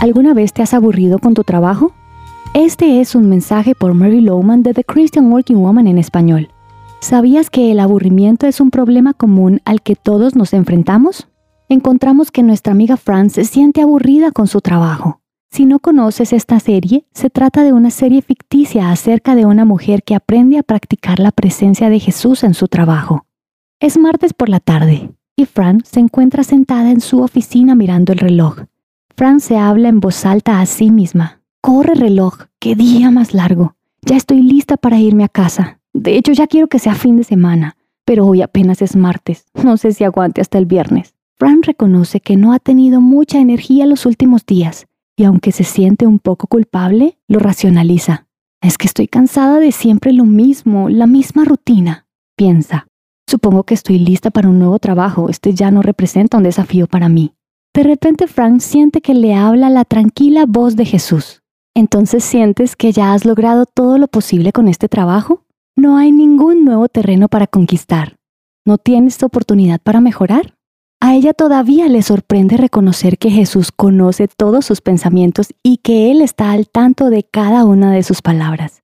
¿Alguna vez te has aburrido con tu trabajo? Este es un mensaje por Mary Lowman de The Christian Working Woman en español. ¿Sabías que el aburrimiento es un problema común al que todos nos enfrentamos? Encontramos que nuestra amiga Fran se siente aburrida con su trabajo. Si no conoces esta serie, se trata de una serie ficticia acerca de una mujer que aprende a practicar la presencia de Jesús en su trabajo. Es martes por la tarde y Fran se encuentra sentada en su oficina mirando el reloj. Fran se habla en voz alta a sí misma. Corre reloj, qué día más largo. Ya estoy lista para irme a casa. De hecho, ya quiero que sea fin de semana, pero hoy apenas es martes. No sé si aguante hasta el viernes. Fran reconoce que no ha tenido mucha energía los últimos días y aunque se siente un poco culpable, lo racionaliza. Es que estoy cansada de siempre lo mismo, la misma rutina. Piensa, supongo que estoy lista para un nuevo trabajo, este ya no representa un desafío para mí. De repente Frank siente que le habla la tranquila voz de Jesús. Entonces sientes que ya has logrado todo lo posible con este trabajo. No hay ningún nuevo terreno para conquistar. ¿No tienes oportunidad para mejorar? A ella todavía le sorprende reconocer que Jesús conoce todos sus pensamientos y que Él está al tanto de cada una de sus palabras.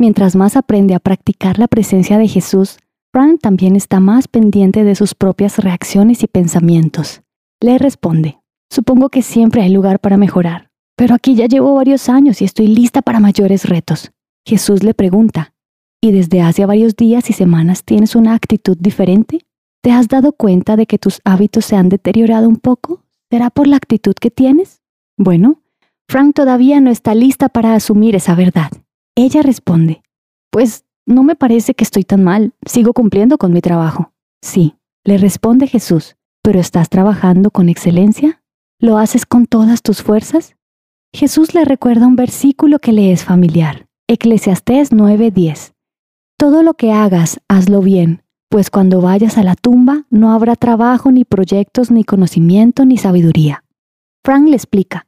Mientras más aprende a practicar la presencia de Jesús, Frank también está más pendiente de sus propias reacciones y pensamientos. Le responde, supongo que siempre hay lugar para mejorar, pero aquí ya llevo varios años y estoy lista para mayores retos. Jesús le pregunta, ¿y desde hace varios días y semanas tienes una actitud diferente? ¿Te has dado cuenta de que tus hábitos se han deteriorado un poco? ¿Será por la actitud que tienes? Bueno, Frank todavía no está lista para asumir esa verdad. Ella responde, pues no me parece que estoy tan mal, sigo cumpliendo con mi trabajo. Sí, le responde Jesús, pero estás trabajando con excelencia? ¿Lo haces con todas tus fuerzas? Jesús le recuerda un versículo que le es familiar, Eclesiastés 9:10. Todo lo que hagas, hazlo bien, pues cuando vayas a la tumba no habrá trabajo, ni proyectos, ni conocimiento, ni sabiduría. Frank le explica,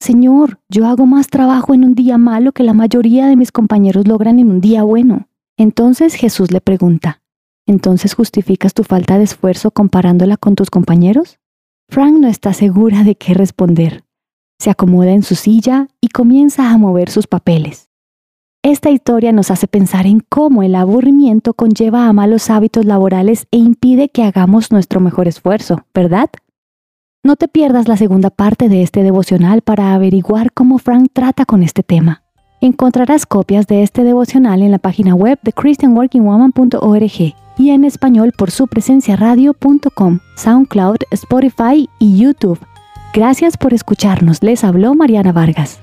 Señor, yo hago más trabajo en un día malo que la mayoría de mis compañeros logran en un día bueno. Entonces Jesús le pregunta, ¿entonces justificas tu falta de esfuerzo comparándola con tus compañeros? Frank no está segura de qué responder. Se acomoda en su silla y comienza a mover sus papeles. Esta historia nos hace pensar en cómo el aburrimiento conlleva a malos hábitos laborales e impide que hagamos nuestro mejor esfuerzo, ¿verdad? No te pierdas la segunda parte de este devocional para averiguar cómo Frank trata con este tema. Encontrarás copias de este devocional en la página web de christianworkingwoman.org y en español por su presencia radio.com, SoundCloud, Spotify y YouTube. Gracias por escucharnos. Les habló Mariana Vargas.